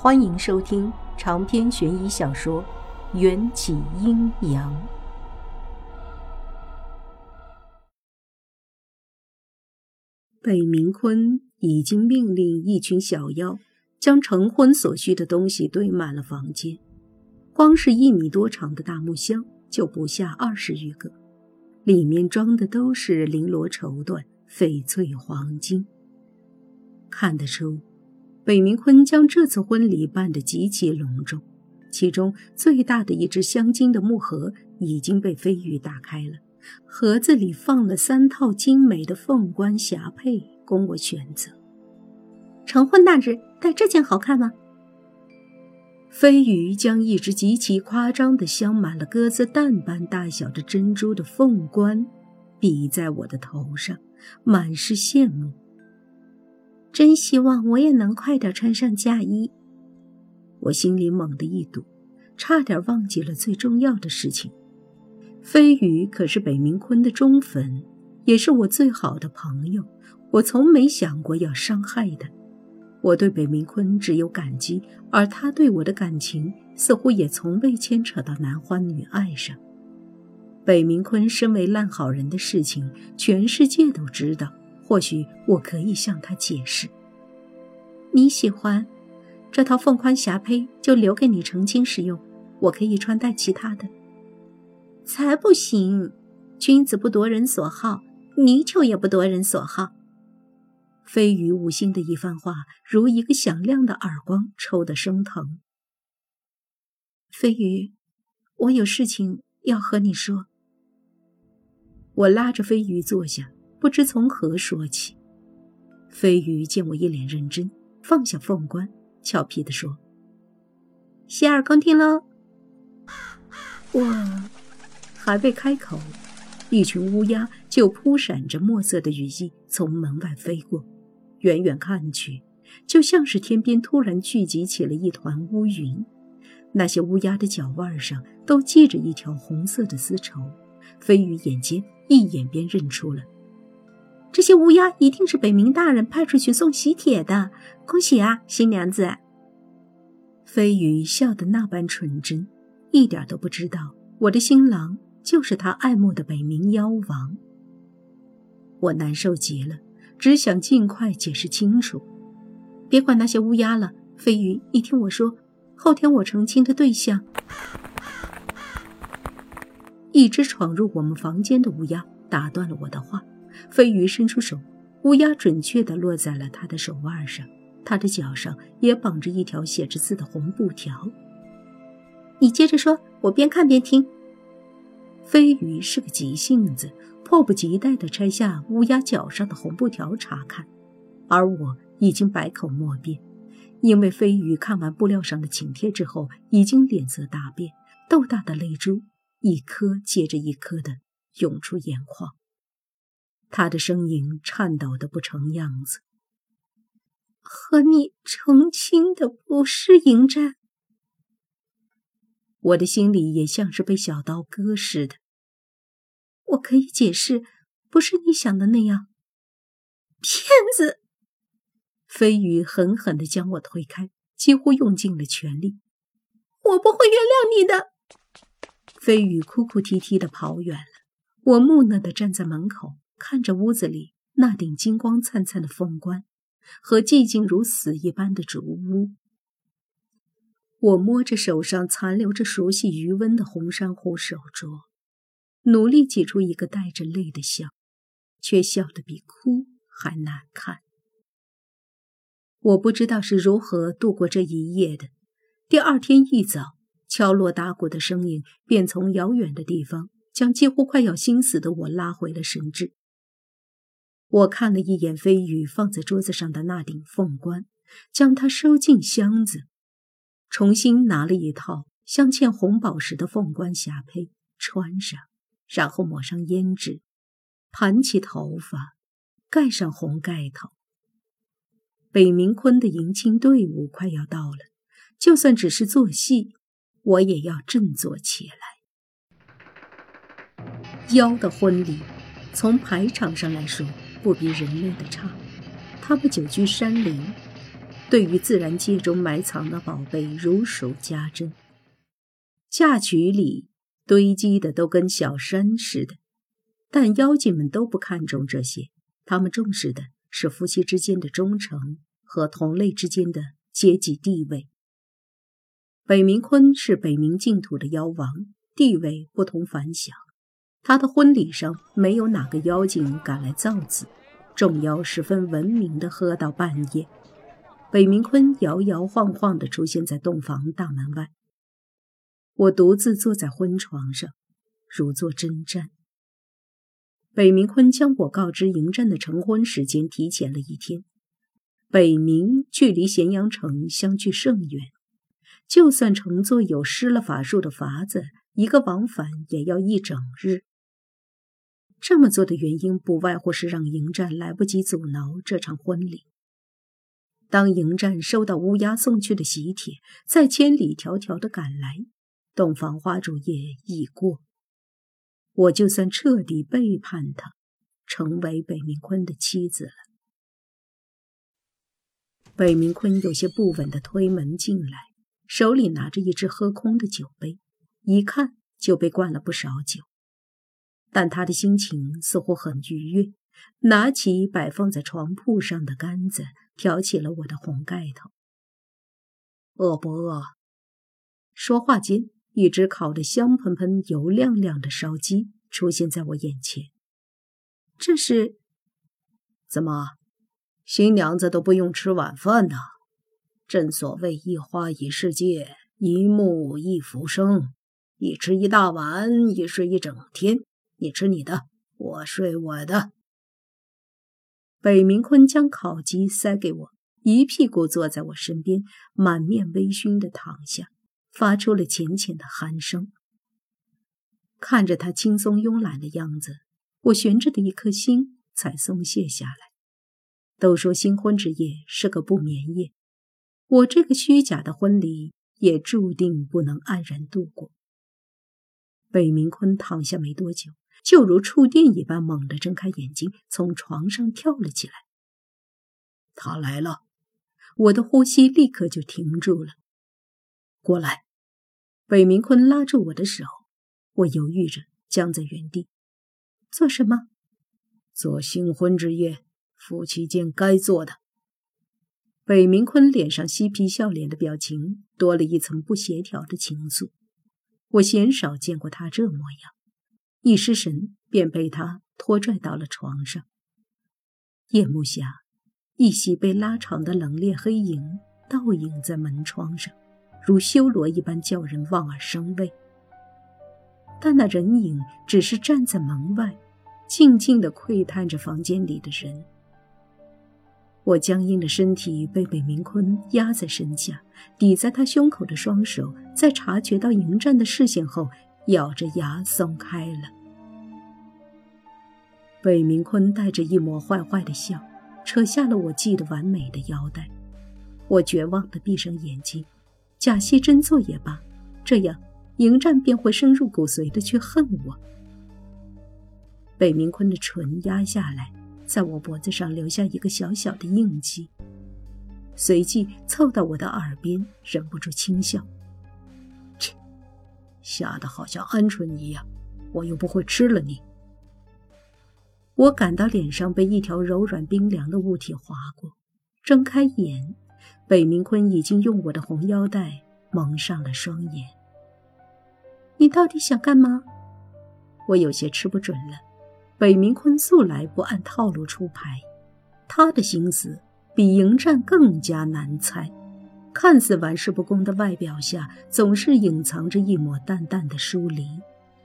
欢迎收听长篇悬疑小说《缘起阴阳》。北冥坤已经命令一群小妖将成婚所需的东西堆满了房间，光是一米多长的大木箱就不下二十余个，里面装的都是绫罗绸缎、翡翠黄金。看得出。北冥坤将这次婚礼办得极其隆重，其中最大的一只镶金的木盒已经被飞羽打开了，盒子里放了三套精美的凤冠霞帔供我选择。成婚那日戴这件好看吗？飞羽将一只极其夸张的镶满了鸽子蛋般大小的珍珠的凤冠比在我的头上，满是羡慕。真希望我也能快点穿上嫁衣。我心里猛地一堵，差点忘记了最重要的事情。飞宇可是北冥坤的忠粉，也是我最好的朋友。我从没想过要伤害他。我对北冥坤只有感激，而他对我的感情似乎也从未牵扯到男欢女爱上。北冥坤身为烂好人的事情，全世界都知道。或许我可以向他解释。你喜欢这套凤冠霞帔，就留给你成亲使用。我可以穿戴其他的。才不行！君子不夺人所好，泥鳅也不夺人所好。飞鱼无心的一番话，如一个响亮的耳光，抽得生疼。飞鱼，我有事情要和你说。我拉着飞鱼坐下。不知从何说起，飞鱼见我一脸认真，放下凤冠，俏皮地说：“洗耳恭听喽。”我还未开口，一群乌鸦就扑闪着墨色的羽翼从门外飞过，远远看去，就像是天边突然聚集起了一团乌云。那些乌鸦的脚腕上都系着一条红色的丝绸，飞鱼眼尖，一眼便认出了。这些乌鸦一定是北冥大人派出去送喜帖的，恭喜啊，新娘子！飞羽笑得那般纯真，一点都不知道我的新郎就是他爱慕的北冥妖王。我难受极了，只想尽快解释清楚。别管那些乌鸦了，飞羽，你听我说，后天我成亲的对象……一只闯入我们房间的乌鸦打断了我的话。飞鱼伸出手，乌鸦准确地落在了他的手腕上，他的脚上也绑着一条写着字的红布条。你接着说，我边看边听。飞鱼是个急性子，迫不及待地拆下乌鸦脚上的红布条查看，而我已经百口莫辩，因为飞鱼看完布料上的请帖之后，已经脸色大变，豆大的泪珠一颗接着一颗地涌出眼眶。他的声音颤抖的不成样子。和你成亲的不是迎战。我的心里也像是被小刀割似的。我可以解释，不是你想的那样。骗子！飞宇狠狠地将我推开，几乎用尽了全力。我不会原谅你的。飞宇哭哭啼啼地跑远了。我木讷地站在门口。看着屋子里那顶金光灿灿的凤冠，和寂静如死一般的竹屋，我摸着手上残留着熟悉余温的红珊瑚手镯，努力挤出一个带着泪的笑，却笑得比哭还难看。我不知道是如何度过这一夜的。第二天一早，敲锣打鼓的声音便从遥远的地方将几乎快要心死的我拉回了神智。我看了一眼飞羽放在桌子上的那顶凤冠，将它收进箱子，重新拿了一套镶嵌红宝石的凤冠霞帔穿上，然后抹上胭脂，盘起头发，盖上红盖头。北冥坤的迎亲队伍快要到了，就算只是做戏，我也要振作起来。妖的婚礼，从排场上来说。不比人类的差，他们久居山林，对于自然界中埋藏的宝贝如数家珍。嫁娶里堆积的都跟小山似的，但妖精们都不看重这些，他们重视的是夫妻之间的忠诚和同类之间的阶级地位。北冥坤是北冥净土的妖王，地位不同凡响。他的婚礼上没有哪个妖精敢来造次，众妖十分文明的喝到半夜。北冥坤摇摇晃晃地出现在洞房大门外。我独自坐在婚床上，如坐针毡。北冥坤将我告知迎战的成婚时间提前了一天。北冥距离咸阳城相距甚远，就算乘坐有施了法术的筏子，一个往返也要一整日。这么做的原因，不外乎是让迎战来不及阻挠这场婚礼。当迎战收到乌鸦送去的喜帖，再千里迢迢的赶来。洞房花烛夜已过，我就算彻底背叛他，成为北冥坤的妻子了。北冥坤有些不稳地推门进来，手里拿着一只喝空的酒杯，一看就被灌了不少酒。但他的心情似乎很愉悦，拿起摆放在床铺上的杆子，挑起了我的红盖头。饿不饿？说话间。一只烤得香喷喷、油亮亮的烧鸡出现在我眼前。这是怎么？新娘子都不用吃晚饭的？正所谓一花一世界，一木一浮生。一吃一大碗，一睡一整天。你吃你的，我睡我的。北冥坤将烤鸡塞给我，一屁股坐在我身边，满面微醺的躺下。发出了浅浅的鼾声。看着他轻松慵懒的样子，我悬着的一颗心才松懈下来。都说新婚之夜是个不眠夜，我这个虚假的婚礼也注定不能安然度过。北明坤躺下没多久，就如触电一般猛地睁开眼睛，从床上跳了起来。他来了，我的呼吸立刻就停住了。过来。北明坤拉住我的手，我犹豫着僵在原地。做什么？做新婚之夜夫妻间该做的。北明坤脸上嬉皮笑脸的表情多了一层不协调的情愫。我鲜少见过他这模样，一失神便被他拖拽到了床上。夜幕下，一袭被拉长的冷冽黑影倒影在门窗上。如修罗一般叫人望而生畏，但那人影只是站在门外，静静地窥探着房间里的人。我僵硬的身体被北明坤压在身下，抵在他胸口的双手，在察觉到迎战的视线后，咬着牙松开了。北明坤带着一抹坏坏的笑，扯下了我系得完美的腰带。我绝望地闭上眼睛。假戏真做也罢，这样迎战便会深入骨髓的去恨我。北明坤的唇压下来，在我脖子上留下一个小小的印记，随即凑到我的耳边，忍不住轻笑：“切，吓得好像鹌鹑一样，我又不会吃了你。”我感到脸上被一条柔软冰凉的物体划过，睁开眼。北明坤已经用我的红腰带蒙上了双眼。你到底想干嘛？我有些吃不准了。北明坤素来不按套路出牌，他的心思比迎战更加难猜。看似玩世不恭的外表下，总是隐藏着一抹淡淡的疏离。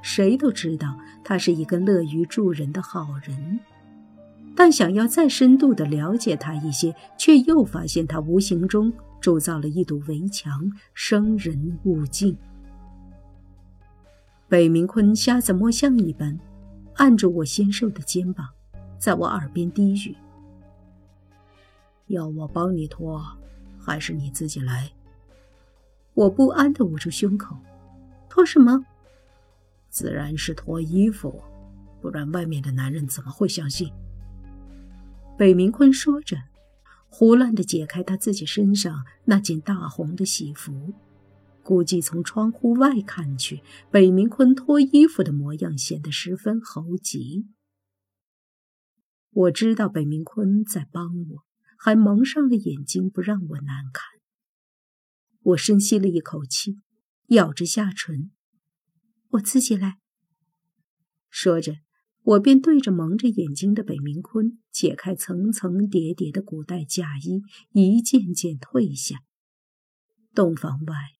谁都知道他是一个乐于助人的好人。但想要再深度的了解他一些，却又发现他无形中铸造了一堵围墙，生人勿近。北冥坤瞎子摸象一般，按住我纤瘦的肩膀，在我耳边低语：“要我帮你脱，还是你自己来？”我不安地捂住胸口：“脱什么？自然是脱衣服，不然外面的男人怎么会相信？”北明坤说着，胡乱地解开他自己身上那件大红的喜服。估计从窗户外看去，北明坤脱衣服的模样显得十分猴急。我知道北明坤在帮我，还蒙上了眼睛，不让我难看。我深吸了一口气，咬着下唇：“我自己来。”说着，我便对着蒙着眼睛的北明坤解开层层叠叠的古代嫁衣，一件件褪下。洞房外。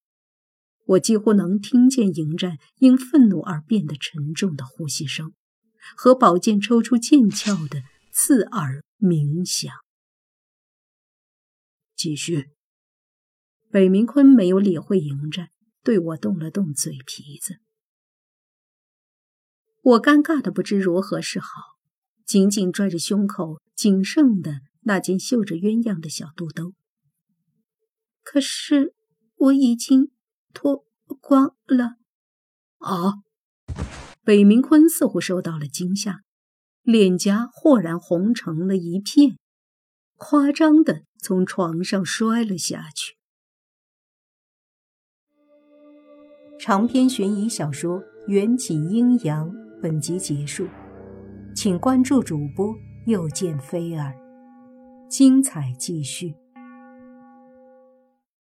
我几乎能听见迎战因愤怒而变得沉重的呼吸声，和宝剑抽出剑鞘的刺耳鸣响。继续。北明坤没有理会迎战，对我动了动嘴皮子。我尴尬的不知如何是好，紧紧拽着胸口仅剩的那件绣着鸳鸯的小肚兜。可是我已经。脱光了！啊！北明坤似乎受到了惊吓，脸颊豁然红成了一片，夸张的从床上摔了下去。长篇悬疑小说《缘起阴阳》本集结束，请关注主播又见菲儿，精彩继续。